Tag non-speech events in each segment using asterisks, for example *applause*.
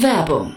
Werbung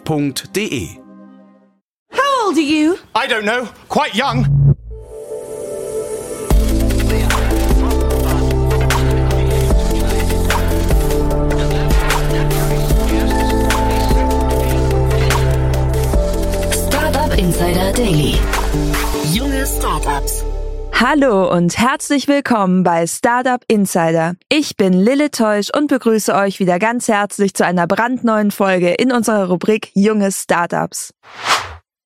www.ftf.de. How old are you? I don't know. Quite young. Startup Insider Daily. Junge Startups. Hallo und herzlich willkommen bei Startup Insider. Ich bin Lille Teusch und begrüße euch wieder ganz herzlich zu einer brandneuen Folge in unserer Rubrik Junge Startups.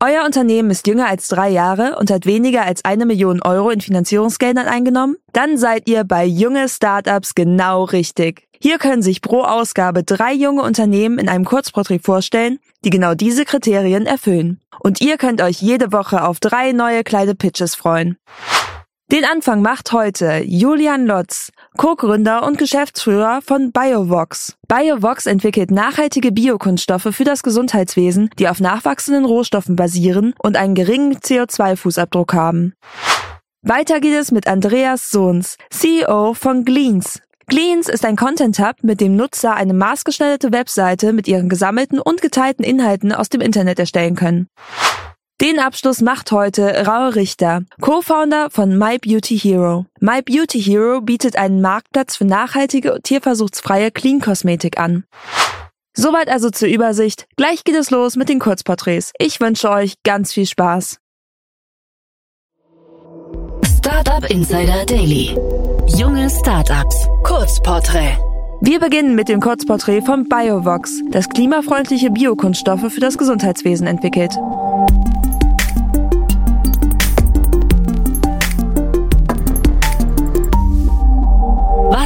Euer Unternehmen ist jünger als drei Jahre und hat weniger als eine Million Euro in Finanzierungsgeldern eingenommen? Dann seid ihr bei Junge Startups genau richtig. Hier können sich pro Ausgabe drei junge Unternehmen in einem Kurzporträt vorstellen, die genau diese Kriterien erfüllen. Und ihr könnt euch jede Woche auf drei neue kleine Pitches freuen. Den Anfang macht heute Julian Lotz, Co-Gründer und Geschäftsführer von BioVox. BioVox entwickelt nachhaltige Biokunststoffe für das Gesundheitswesen, die auf nachwachsenden Rohstoffen basieren und einen geringen CO2-Fußabdruck haben. Weiter geht es mit Andreas Sohns, CEO von Gleans. Gleans ist ein Content-Hub, mit dem Nutzer eine maßgeschneiderte Webseite mit ihren gesammelten und geteilten Inhalten aus dem Internet erstellen können. Den Abschluss macht heute Raue Richter, Co-Founder von My Beauty Hero. My Beauty Hero bietet einen Marktplatz für nachhaltige, tierversuchsfreie Clean-Kosmetik an. Soweit also zur Übersicht. Gleich geht es los mit den Kurzporträts. Ich wünsche euch ganz viel Spaß. Startup Insider Daily. Junge Startups. Kurzporträt. Wir beginnen mit dem Kurzporträt von BioVox, das klimafreundliche Biokunststoffe für das Gesundheitswesen entwickelt.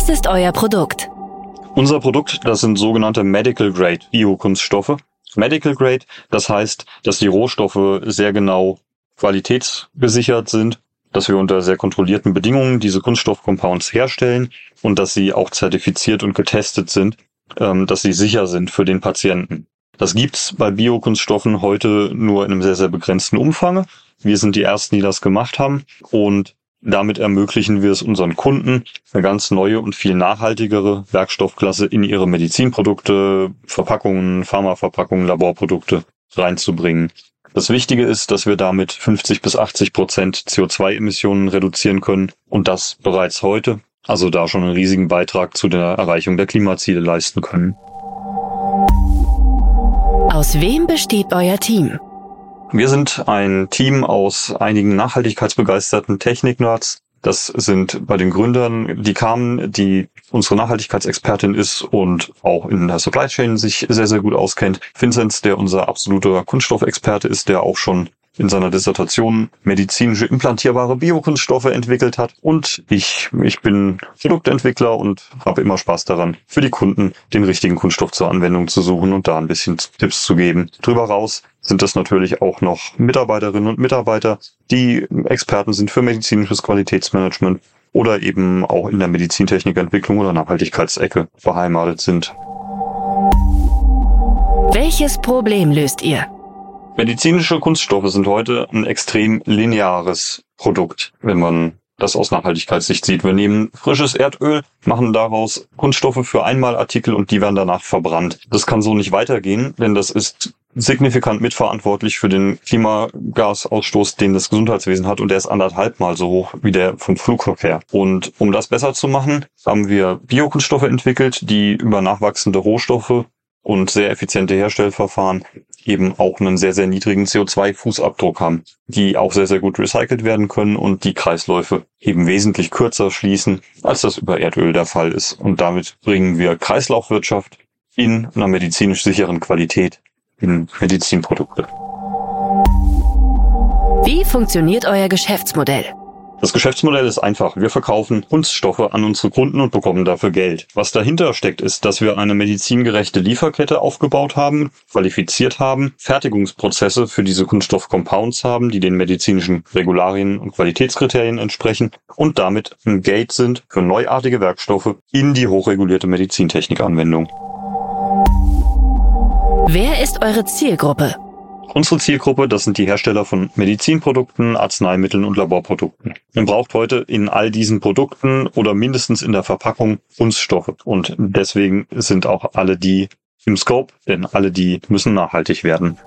Ist euer Produkt? Unser Produkt, das sind sogenannte Medical Grade Biokunststoffe. Medical Grade, das heißt, dass die Rohstoffe sehr genau qualitätsgesichert sind, dass wir unter sehr kontrollierten Bedingungen diese Kunststoffcompounds herstellen und dass sie auch zertifiziert und getestet sind, ähm, dass sie sicher sind für den Patienten. Das gibt's bei Biokunststoffen heute nur in einem sehr, sehr begrenzten Umfang. Wir sind die Ersten, die das gemacht haben und damit ermöglichen wir es unseren Kunden, eine ganz neue und viel nachhaltigere Werkstoffklasse in ihre Medizinprodukte, Verpackungen, Pharmaverpackungen, Laborprodukte reinzubringen. Das Wichtige ist, dass wir damit 50 bis 80 Prozent CO2-Emissionen reduzieren können und das bereits heute, also da schon einen riesigen Beitrag zu der Erreichung der Klimaziele leisten können. Aus wem besteht euer Team? Wir sind ein Team aus einigen nachhaltigkeitsbegeisterten Technik-Nerds. Das sind bei den Gründern die Carmen, die unsere Nachhaltigkeitsexpertin ist und auch in der Supply Chain sich sehr, sehr gut auskennt. Vincent, der unser absoluter Kunststoffexperte ist, der auch schon in seiner Dissertation medizinische implantierbare Biokunststoffe entwickelt hat. Und ich, ich bin Produktentwickler und habe immer Spaß daran, für die Kunden den richtigen Kunststoff zur Anwendung zu suchen und da ein bisschen Tipps zu geben. Drüber raus sind das natürlich auch noch Mitarbeiterinnen und Mitarbeiter, die Experten sind für medizinisches Qualitätsmanagement oder eben auch in der Medizintechnikentwicklung oder Nachhaltigkeitsecke beheimatet sind. Welches Problem löst ihr? Medizinische Kunststoffe sind heute ein extrem lineares Produkt, wenn man das aus Nachhaltigkeitssicht sieht. Wir nehmen frisches Erdöl, machen daraus Kunststoffe für Einmalartikel und die werden danach verbrannt. Das kann so nicht weitergehen, denn das ist signifikant mitverantwortlich für den Klimagasausstoß, den das Gesundheitswesen hat und der ist anderthalb Mal so hoch wie der vom Flugverkehr. Und um das besser zu machen, haben wir Biokunststoffe entwickelt, die über nachwachsende Rohstoffe und sehr effiziente Herstellverfahren eben auch einen sehr, sehr niedrigen CO2-Fußabdruck haben, die auch sehr, sehr gut recycelt werden können und die Kreisläufe eben wesentlich kürzer schließen, als das über Erdöl der Fall ist. Und damit bringen wir Kreislaufwirtschaft in einer medizinisch sicheren Qualität in Medizinprodukte. Wie funktioniert euer Geschäftsmodell? Das Geschäftsmodell ist einfach. Wir verkaufen Kunststoffe an unsere Kunden und bekommen dafür Geld. Was dahinter steckt, ist, dass wir eine medizingerechte Lieferkette aufgebaut haben, qualifiziert haben, Fertigungsprozesse für diese Kunststoff-Compounds haben, die den medizinischen Regularien und Qualitätskriterien entsprechen und damit ein Gate sind für neuartige Werkstoffe in die hochregulierte Medizintechnikanwendung. Wer ist eure Zielgruppe? Unsere Zielgruppe, das sind die Hersteller von Medizinprodukten, Arzneimitteln und Laborprodukten. Man braucht heute in all diesen Produkten oder mindestens in der Verpackung Kunststoffe. Und deswegen sind auch alle die im Scope, denn alle die müssen nachhaltig werden.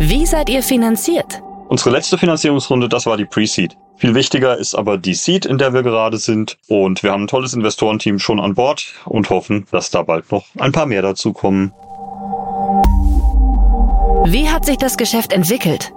Wie seid ihr finanziert? Unsere letzte Finanzierungsrunde, das war die Pre-Seed. Viel wichtiger ist aber die Seed, in der wir gerade sind. Und wir haben ein tolles Investorenteam schon an Bord und hoffen, dass da bald noch ein paar mehr dazu kommen. Wie hat sich das Geschäft entwickelt?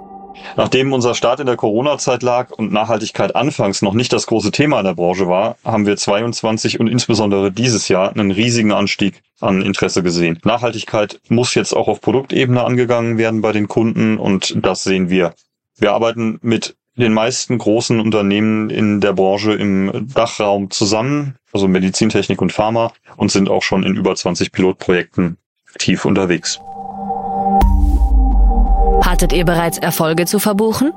Nachdem unser Start in der Corona-Zeit lag und Nachhaltigkeit anfangs noch nicht das große Thema in der Branche war, haben wir 22 und insbesondere dieses Jahr einen riesigen Anstieg an Interesse gesehen. Nachhaltigkeit muss jetzt auch auf Produktebene angegangen werden bei den Kunden und das sehen wir. Wir arbeiten mit den meisten großen Unternehmen in der Branche im Dachraum zusammen, also Medizintechnik und Pharma und sind auch schon in über 20 Pilotprojekten aktiv unterwegs. Hattet ihr bereits Erfolge zu verbuchen?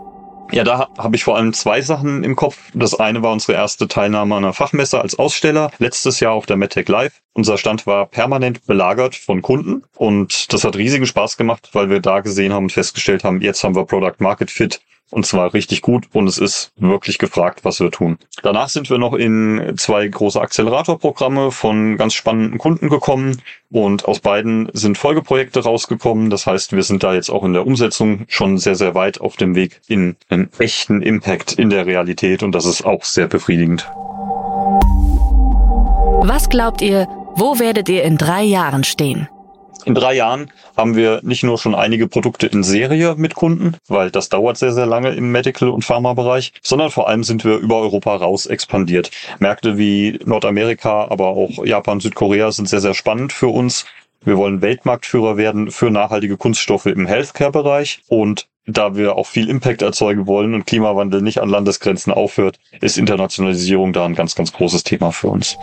Ja, da habe ich vor allem zwei Sachen im Kopf. Das eine war unsere erste Teilnahme an einer Fachmesse als Aussteller letztes Jahr auf der MedTech Live. Unser Stand war permanent belagert von Kunden und das hat riesigen Spaß gemacht, weil wir da gesehen haben und festgestellt haben, jetzt haben wir Product Market Fit und zwar richtig gut und es ist wirklich gefragt, was wir tun. Danach sind wir noch in zwei große Acceleratorprogramme von ganz spannenden Kunden gekommen und aus beiden sind Folgeprojekte rausgekommen. Das heißt, wir sind da jetzt auch in der Umsetzung schon sehr, sehr weit auf dem Weg in einen echten Impact in der Realität und das ist auch sehr befriedigend. Was glaubt ihr, wo werdet ihr in drei Jahren stehen? In drei Jahren haben wir nicht nur schon einige Produkte in Serie mit Kunden, weil das dauert sehr, sehr lange im Medical- und Pharma-Bereich, sondern vor allem sind wir über Europa raus expandiert. Märkte wie Nordamerika, aber auch Japan, Südkorea sind sehr, sehr spannend für uns. Wir wollen Weltmarktführer werden für nachhaltige Kunststoffe im Healthcare-Bereich und da wir auch viel Impact erzeugen wollen und Klimawandel nicht an Landesgrenzen aufhört, ist Internationalisierung da ein ganz, ganz großes Thema für uns.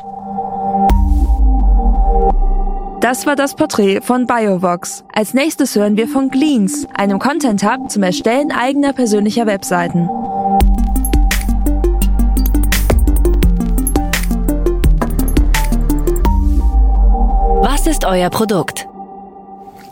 Das war das Porträt von Biovox. Als nächstes hören wir von Gleans, einem Content Hub zum Erstellen eigener persönlicher Webseiten. Was ist euer Produkt?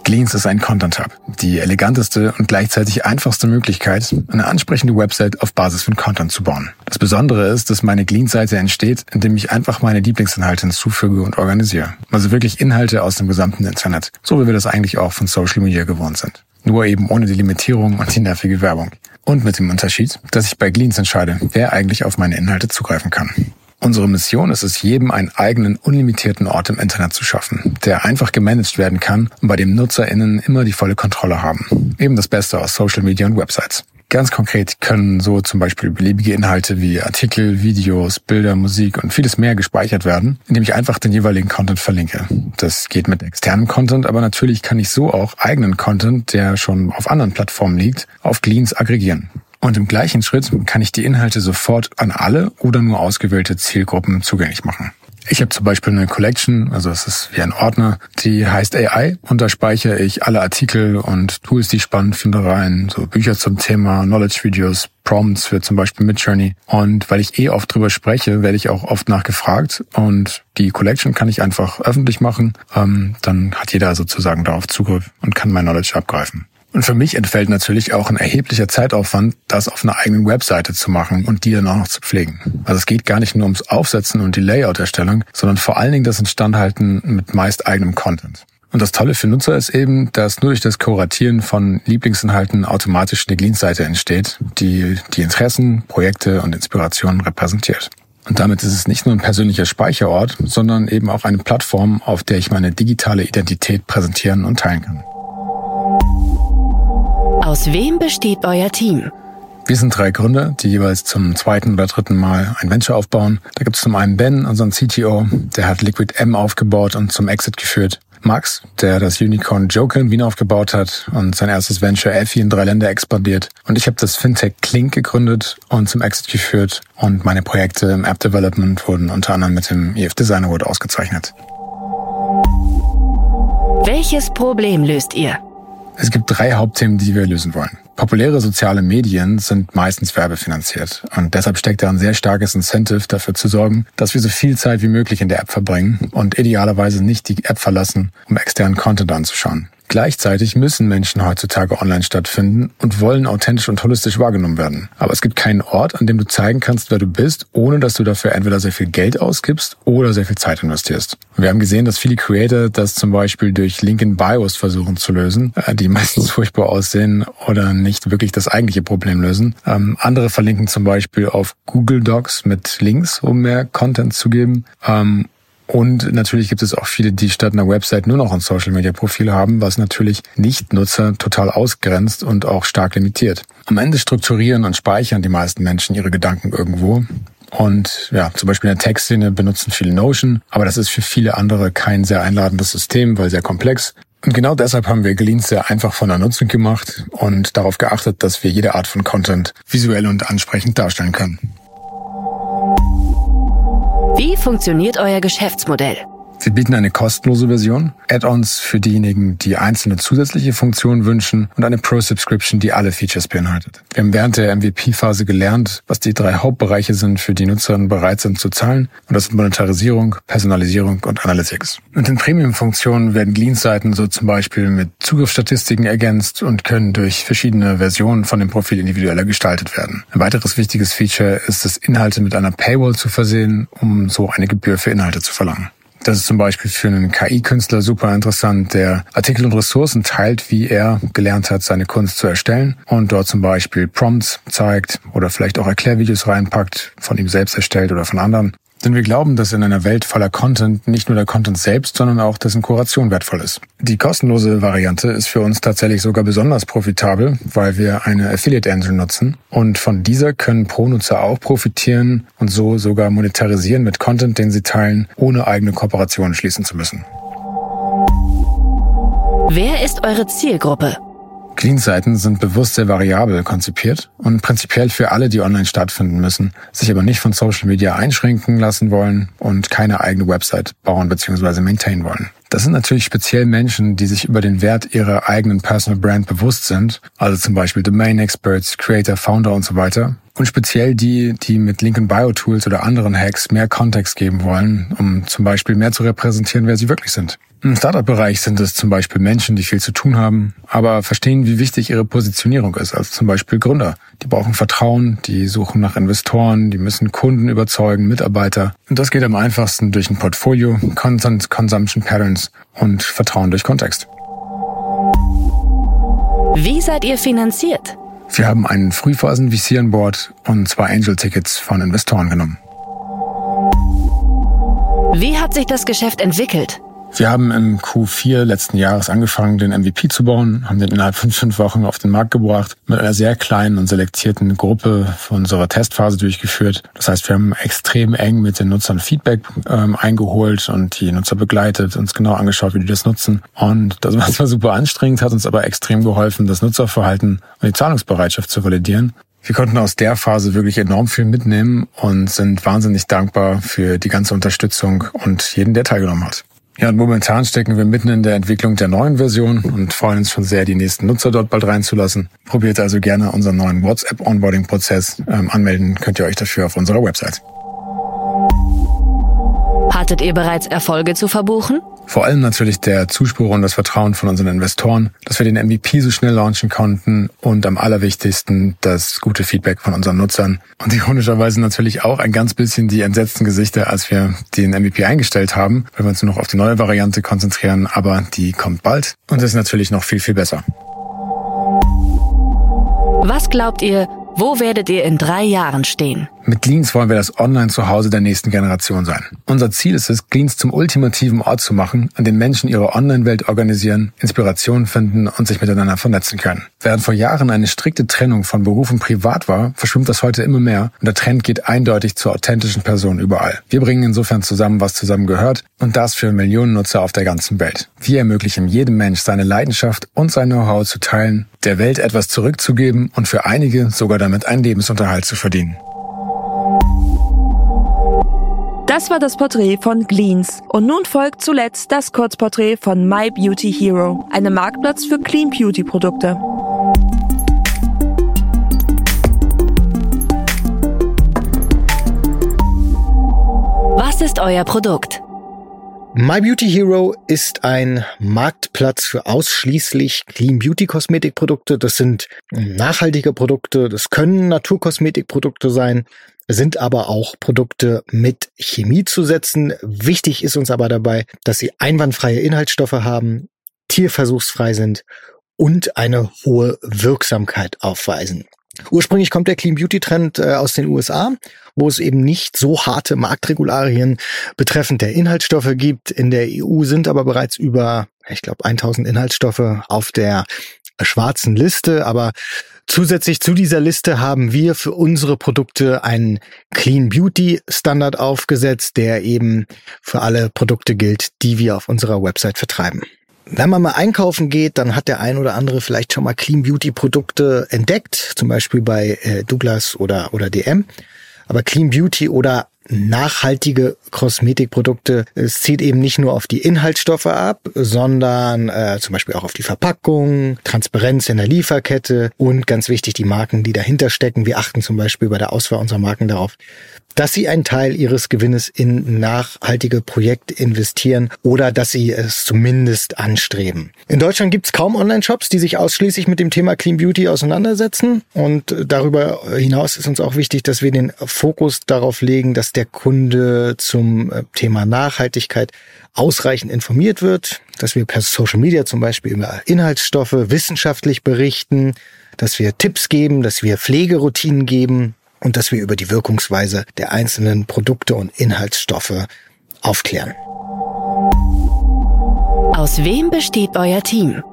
Gleans ist ein Content Hub, die eleganteste und gleichzeitig einfachste Möglichkeit, eine ansprechende Website auf Basis von Content zu bauen. Das Besondere ist, dass meine Gleans-Seite entsteht, indem ich einfach meine Lieblingsinhalte hinzufüge und organisiere. Also wirklich Inhalte aus dem gesamten Internet, so wie wir das eigentlich auch von Social Media gewohnt sind. Nur eben ohne die Limitierung und die nervige Werbung. Und mit dem Unterschied, dass ich bei Gleans entscheide, wer eigentlich auf meine Inhalte zugreifen kann. Unsere Mission ist es, jedem einen eigenen, unlimitierten Ort im Internet zu schaffen, der einfach gemanagt werden kann und bei dem NutzerInnen immer die volle Kontrolle haben. Eben das Beste aus Social Media und Websites. Ganz konkret können so zum Beispiel beliebige Inhalte wie Artikel, Videos, Bilder, Musik und vieles mehr gespeichert werden, indem ich einfach den jeweiligen Content verlinke. Das geht mit externem Content, aber natürlich kann ich so auch eigenen Content, der schon auf anderen Plattformen liegt, auf Gleans aggregieren. Und im gleichen Schritt kann ich die Inhalte sofort an alle oder nur ausgewählte Zielgruppen zugänglich machen. Ich habe zum Beispiel eine Collection, also es ist wie ein Ordner, die heißt AI und da speichere ich alle Artikel und Tools, die ich spannend finde, rein. So Bücher zum Thema, Knowledge-Videos, Prompts für zum Beispiel Midjourney. Und weil ich eh oft drüber spreche, werde ich auch oft nachgefragt und die Collection kann ich einfach öffentlich machen. Ähm, dann hat jeder sozusagen darauf Zugriff und kann mein Knowledge abgreifen. Und für mich entfällt natürlich auch ein erheblicher Zeitaufwand, das auf einer eigenen Webseite zu machen und die dann auch noch zu pflegen. Also es geht gar nicht nur ums Aufsetzen und die Layout-Erstellung, sondern vor allen Dingen das Instandhalten mit meist eigenem Content. Und das Tolle für Nutzer ist eben, dass nur durch das Kuratieren von Lieblingsinhalten automatisch eine Glean-Seite entsteht, die die Interessen, Projekte und Inspirationen repräsentiert. Und damit ist es nicht nur ein persönlicher Speicherort, sondern eben auch eine Plattform, auf der ich meine digitale Identität präsentieren und teilen kann. Aus wem besteht euer Team? Wir sind drei Gründer, die jeweils zum zweiten oder dritten Mal ein Venture aufbauen. Da gibt es zum einen Ben, unseren CTO, der hat Liquid M aufgebaut und zum Exit geführt. Max, der das Unicorn Joker in Wien aufgebaut hat und sein erstes Venture Effie in drei Länder expandiert. Und ich habe das Fintech Klink gegründet und zum Exit geführt. Und meine Projekte im App Development wurden unter anderem mit dem EF Design Award ausgezeichnet. Welches Problem löst ihr? Es gibt drei Hauptthemen, die wir lösen wollen. Populäre soziale Medien sind meistens werbefinanziert und deshalb steckt da ein sehr starkes Incentive dafür zu sorgen, dass wir so viel Zeit wie möglich in der App verbringen und idealerweise nicht die App verlassen, um externen Content anzuschauen. Gleichzeitig müssen Menschen heutzutage online stattfinden und wollen authentisch und holistisch wahrgenommen werden. Aber es gibt keinen Ort, an dem du zeigen kannst, wer du bist, ohne dass du dafür entweder sehr viel Geld ausgibst oder sehr viel Zeit investierst. Wir haben gesehen, dass viele Creator das zum Beispiel durch Link in Bios versuchen zu lösen, äh, die *laughs* meistens furchtbar aussehen oder nicht wirklich das eigentliche Problem lösen. Ähm, andere verlinken zum Beispiel auf Google Docs mit Links, um mehr Content zu geben. Ähm, und natürlich gibt es auch viele, die statt einer Website nur noch ein Social Media Profil haben, was natürlich Nicht-Nutzer total ausgrenzt und auch stark limitiert. Am Ende strukturieren und speichern die meisten Menschen ihre Gedanken irgendwo. Und ja, zum Beispiel in der Textszene benutzen viele Notion, aber das ist für viele andere kein sehr einladendes System, weil sehr komplex. Und genau deshalb haben wir Glean sehr einfach von der Nutzung gemacht und darauf geachtet, dass wir jede Art von Content visuell und ansprechend darstellen können. Wie funktioniert euer Geschäftsmodell? Wir bieten eine kostenlose Version, Add-ons für diejenigen, die einzelne zusätzliche Funktionen wünschen und eine Pro-Subscription, die alle Features beinhaltet. Wir haben während der MVP-Phase gelernt, was die drei Hauptbereiche sind, für die Nutzerinnen bereit sind zu zahlen. Und das sind Monetarisierung, Personalisierung und Analytics. Mit den Premium-Funktionen werden Glean-Seiten so zum Beispiel mit Zugriffsstatistiken ergänzt und können durch verschiedene Versionen von dem Profil individueller gestaltet werden. Ein weiteres wichtiges Feature ist es, Inhalte mit einer Paywall zu versehen, um so eine Gebühr für Inhalte zu verlangen. Das ist zum Beispiel für einen KI-Künstler super interessant, der Artikel und Ressourcen teilt, wie er gelernt hat, seine Kunst zu erstellen und dort zum Beispiel Prompts zeigt oder vielleicht auch Erklärvideos reinpackt, von ihm selbst erstellt oder von anderen. Denn wir glauben, dass in einer Welt voller Content nicht nur der Content selbst, sondern auch dessen Kuration wertvoll ist. Die kostenlose Variante ist für uns tatsächlich sogar besonders profitabel, weil wir eine Affiliate Engine nutzen. Und von dieser können Pro-Nutzer auch profitieren und so sogar monetarisieren mit Content, den sie teilen, ohne eigene Kooperationen schließen zu müssen. Wer ist eure Zielgruppe? Clean-Seiten sind bewusst sehr variabel konzipiert und prinzipiell für alle, die online stattfinden müssen, sich aber nicht von Social Media einschränken lassen wollen und keine eigene Website bauen bzw. maintainen wollen. Das sind natürlich speziell Menschen, die sich über den Wert ihrer eigenen Personal Brand bewusst sind, also zum Beispiel Domain Experts, Creator, Founder und so weiter. Und speziell die, die mit Linken Bio Tools oder anderen Hacks mehr Kontext geben wollen, um zum Beispiel mehr zu repräsentieren, wer sie wirklich sind. Im Startup-Bereich sind es zum Beispiel Menschen, die viel zu tun haben, aber verstehen, wie wichtig ihre Positionierung ist, also zum Beispiel Gründer. Die brauchen Vertrauen, die suchen nach Investoren, die müssen Kunden überzeugen, Mitarbeiter. Und das geht am einfachsten durch ein Portfolio, Content Consumption Patterns und Vertrauen durch Kontext. Wie seid ihr finanziert? Wir haben einen Frühphasen-VC an Bord und zwei Angel-Tickets von Investoren genommen. Wie hat sich das Geschäft entwickelt? Wir haben im Q4 letzten Jahres angefangen, den MVP zu bauen, haben den innerhalb von fünf Wochen auf den Markt gebracht, mit einer sehr kleinen und selektierten Gruppe von unserer Testphase durchgeführt. Das heißt, wir haben extrem eng mit den Nutzern Feedback ähm, eingeholt und die Nutzer begleitet, uns genau angeschaut, wie die das nutzen. Und das *laughs* war zwar super anstrengend, hat uns aber extrem geholfen, das Nutzerverhalten und die Zahlungsbereitschaft zu validieren. Wir konnten aus der Phase wirklich enorm viel mitnehmen und sind wahnsinnig dankbar für die ganze Unterstützung und jeden, der teilgenommen hat. Ja, und momentan stecken wir mitten in der Entwicklung der neuen Version und freuen uns schon sehr, die nächsten Nutzer dort bald reinzulassen. Probiert also gerne unseren neuen WhatsApp-Onboarding-Prozess. Ähm, anmelden könnt ihr euch dafür auf unserer Website. Hattet ihr bereits Erfolge zu verbuchen? Vor allem natürlich der Zuspruch und das Vertrauen von unseren Investoren, dass wir den MVP so schnell launchen konnten und am allerwichtigsten das gute Feedback von unseren Nutzern. Und ironischerweise natürlich auch ein ganz bisschen die entsetzten Gesichter, als wir den MVP eingestellt haben, weil wir uns nur noch auf die neue Variante konzentrieren, aber die kommt bald und ist natürlich noch viel, viel besser. Was glaubt ihr, wo werdet ihr in drei Jahren stehen? Mit Gleans wollen wir das Online-Zuhause der nächsten Generation sein. Unser Ziel ist es, Gleans zum ultimativen Ort zu machen, an dem Menschen ihre Online-Welt organisieren, Inspiration finden und sich miteinander vernetzen können. Während vor Jahren eine strikte Trennung von Beruf und Privat war, verschwimmt das heute immer mehr und der Trend geht eindeutig zur authentischen Person überall. Wir bringen insofern zusammen, was zusammen gehört und das für Millionen Nutzer auf der ganzen Welt. Wir ermöglichen jedem Mensch seine Leidenschaft und sein Know-how zu teilen, der Welt etwas zurückzugeben und für einige sogar damit einen Lebensunterhalt zu verdienen. Das war das Porträt von Gleans. Und nun folgt zuletzt das Kurzporträt von My Beauty Hero, einem Marktplatz für Clean Beauty Produkte. Was ist euer Produkt? My Beauty Hero ist ein Marktplatz für ausschließlich Clean Beauty Kosmetikprodukte. Das sind nachhaltige Produkte, das können Naturkosmetikprodukte sein, sind aber auch Produkte mit Chemiezusätzen. Wichtig ist uns aber dabei, dass sie einwandfreie Inhaltsstoffe haben, tierversuchsfrei sind und eine hohe Wirksamkeit aufweisen. Ursprünglich kommt der Clean Beauty Trend äh, aus den USA, wo es eben nicht so harte Marktregularien betreffend der Inhaltsstoffe gibt. In der EU sind aber bereits über, ich glaube, 1000 Inhaltsstoffe auf der schwarzen Liste, aber Zusätzlich zu dieser Liste haben wir für unsere Produkte einen Clean Beauty Standard aufgesetzt, der eben für alle Produkte gilt, die wir auf unserer Website vertreiben. Wenn man mal einkaufen geht, dann hat der ein oder andere vielleicht schon mal Clean Beauty Produkte entdeckt, zum Beispiel bei äh, Douglas oder, oder DM. Aber Clean Beauty oder nachhaltige Kosmetikprodukte. Es zieht eben nicht nur auf die Inhaltsstoffe ab, sondern äh, zum Beispiel auch auf die Verpackung, Transparenz in der Lieferkette und ganz wichtig die Marken, die dahinter stecken. Wir achten zum Beispiel bei der Auswahl unserer Marken darauf, dass sie einen Teil ihres Gewinnes in nachhaltige Projekte investieren oder dass sie es zumindest anstreben. In Deutschland gibt es kaum Online-Shops, die sich ausschließlich mit dem Thema Clean Beauty auseinandersetzen. Und darüber hinaus ist uns auch wichtig, dass wir den Fokus darauf legen, dass der Kunde zum äh, Thema Nachhaltigkeit ausreichend informiert wird, dass wir per Social Media zum Beispiel über Inhaltsstoffe wissenschaftlich berichten, dass wir Tipps geben, dass wir Pflegeroutinen geben, und dass wir über die Wirkungsweise der einzelnen Produkte und Inhaltsstoffe aufklären. Aus wem besteht euer Team?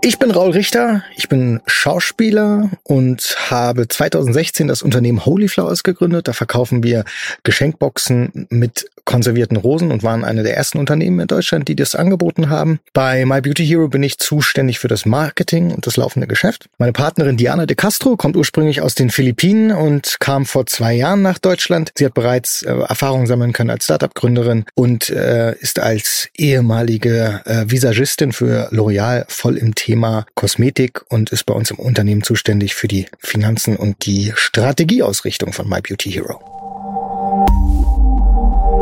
Ich bin Raul Richter, ich bin Schauspieler und habe 2016 das Unternehmen Holy Flowers gegründet. Da verkaufen wir Geschenkboxen mit konservierten Rosen und waren eine der ersten Unternehmen in Deutschland, die das angeboten haben. Bei My Beauty Hero bin ich zuständig für das Marketing und das laufende Geschäft. Meine Partnerin Diana de Castro kommt ursprünglich aus den Philippinen und kam vor zwei Jahren nach Deutschland. Sie hat bereits äh, Erfahrung sammeln können als Startup-Gründerin und äh, ist als ehemalige äh, Visagistin für L'Oreal voll im Thema Kosmetik und ist bei uns im Unternehmen zuständig für die Finanzen und die Strategieausrichtung von My Beauty Hero.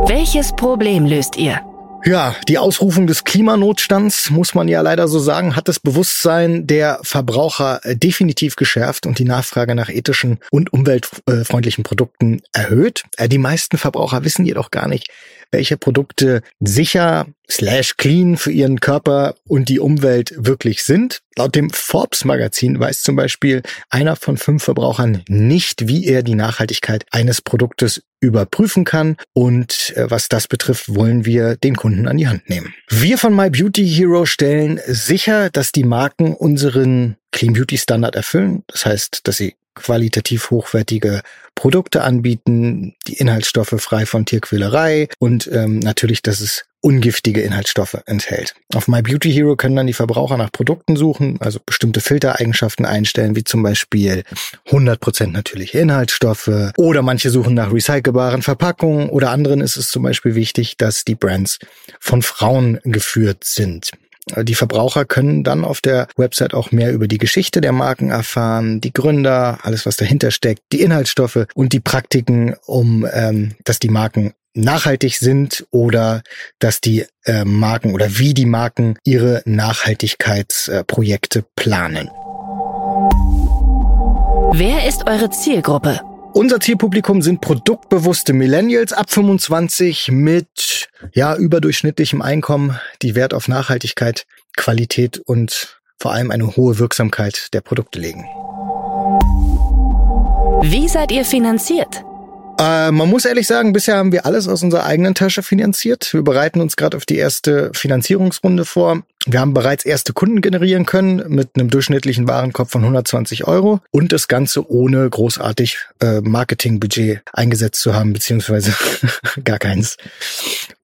Welches Problem löst ihr? Ja, die Ausrufung des Klimanotstands, muss man ja leider so sagen, hat das Bewusstsein der Verbraucher äh, definitiv geschärft und die Nachfrage nach ethischen und umweltfreundlichen Produkten erhöht. Äh, die meisten Verbraucher wissen jedoch gar nicht, welche Produkte sicher slash clean für ihren Körper und die Umwelt wirklich sind. Laut dem Forbes Magazin weiß zum Beispiel einer von fünf Verbrauchern nicht, wie er die Nachhaltigkeit eines Produktes überprüfen kann. Und äh, was das betrifft, wollen wir den Kunden an die Hand nehmen. Wir von My Beauty Hero stellen sicher, dass die Marken unseren Clean Beauty Standard erfüllen. Das heißt, dass sie qualitativ hochwertige Produkte anbieten, die Inhaltsstoffe frei von Tierquälerei und ähm, natürlich, dass es ungiftige Inhaltsstoffe enthält. Auf My Beauty Hero können dann die Verbraucher nach Produkten suchen, also bestimmte Filtereigenschaften einstellen, wie zum Beispiel 100% natürliche Inhaltsstoffe oder manche suchen nach recycelbaren Verpackungen oder anderen ist es zum Beispiel wichtig, dass die Brands von Frauen geführt sind. Die Verbraucher können dann auf der Website auch mehr über die Geschichte der Marken erfahren, die Gründer, alles was dahinter steckt, die Inhaltsstoffe und die Praktiken, um ähm, dass die Marken nachhaltig sind oder dass die äh, Marken oder wie die Marken ihre Nachhaltigkeitsprojekte äh, planen. Wer ist eure Zielgruppe? Unser Zielpublikum sind produktbewusste Millennials ab 25 mit ja überdurchschnittlichem Einkommen, die Wert auf Nachhaltigkeit, Qualität und vor allem eine hohe Wirksamkeit der Produkte legen. Wie seid ihr finanziert? Äh, man muss ehrlich sagen, bisher haben wir alles aus unserer eigenen Tasche finanziert. Wir bereiten uns gerade auf die erste Finanzierungsrunde vor. Wir haben bereits erste Kunden generieren können mit einem durchschnittlichen Warenkorb von 120 Euro und das Ganze ohne großartig äh, Marketingbudget eingesetzt zu haben, beziehungsweise *laughs* gar keins.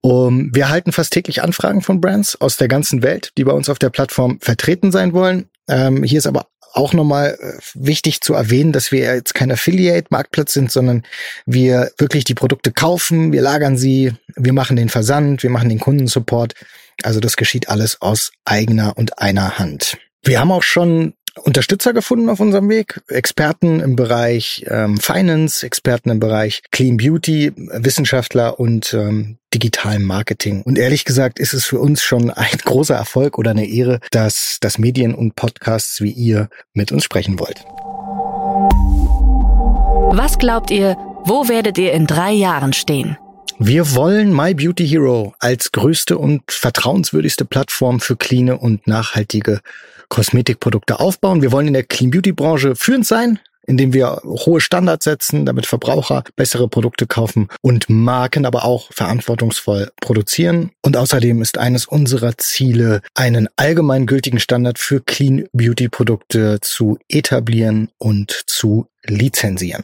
Um, wir erhalten fast täglich Anfragen von Brands aus der ganzen Welt, die bei uns auf der Plattform vertreten sein wollen. Ähm, hier ist aber auch nochmal äh, wichtig zu erwähnen, dass wir jetzt kein Affiliate-Marktplatz sind, sondern wir wirklich die Produkte kaufen, wir lagern sie, wir machen den Versand, wir machen den Kundensupport. Also das geschieht alles aus eigener und einer Hand. Wir haben auch schon Unterstützer gefunden auf unserem Weg, Experten im Bereich ähm, Finance, Experten im Bereich Clean Beauty, Wissenschaftler und ähm, digitalen Marketing. Und ehrlich gesagt ist es für uns schon ein *laughs* großer Erfolg oder eine Ehre, dass das Medien und Podcasts wie ihr mit uns sprechen wollt. Was glaubt ihr, wo werdet ihr in drei Jahren stehen? Wir wollen My Beauty Hero als größte und vertrauenswürdigste Plattform für clean und nachhaltige Kosmetikprodukte aufbauen. Wir wollen in der Clean Beauty Branche führend sein, indem wir hohe Standards setzen, damit Verbraucher bessere Produkte kaufen und Marken aber auch verantwortungsvoll produzieren. Und außerdem ist eines unserer Ziele, einen allgemeingültigen Standard für Clean Beauty Produkte zu etablieren und zu lizenzieren.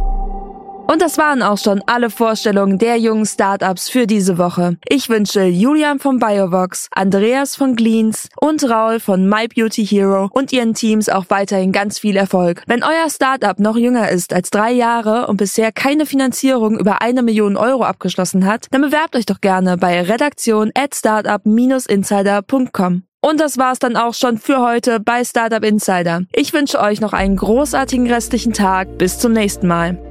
Und das waren auch schon alle Vorstellungen der jungen Startups für diese Woche. Ich wünsche Julian von Biovox, Andreas von Gleans und Raul von My Beauty Hero und ihren Teams auch weiterhin ganz viel Erfolg. Wenn euer Startup noch jünger ist als drei Jahre und bisher keine Finanzierung über eine Million Euro abgeschlossen hat, dann bewerbt euch doch gerne bei redaktion at startup-insider.com. Und das war's dann auch schon für heute bei Startup Insider. Ich wünsche euch noch einen großartigen restlichen Tag. Bis zum nächsten Mal.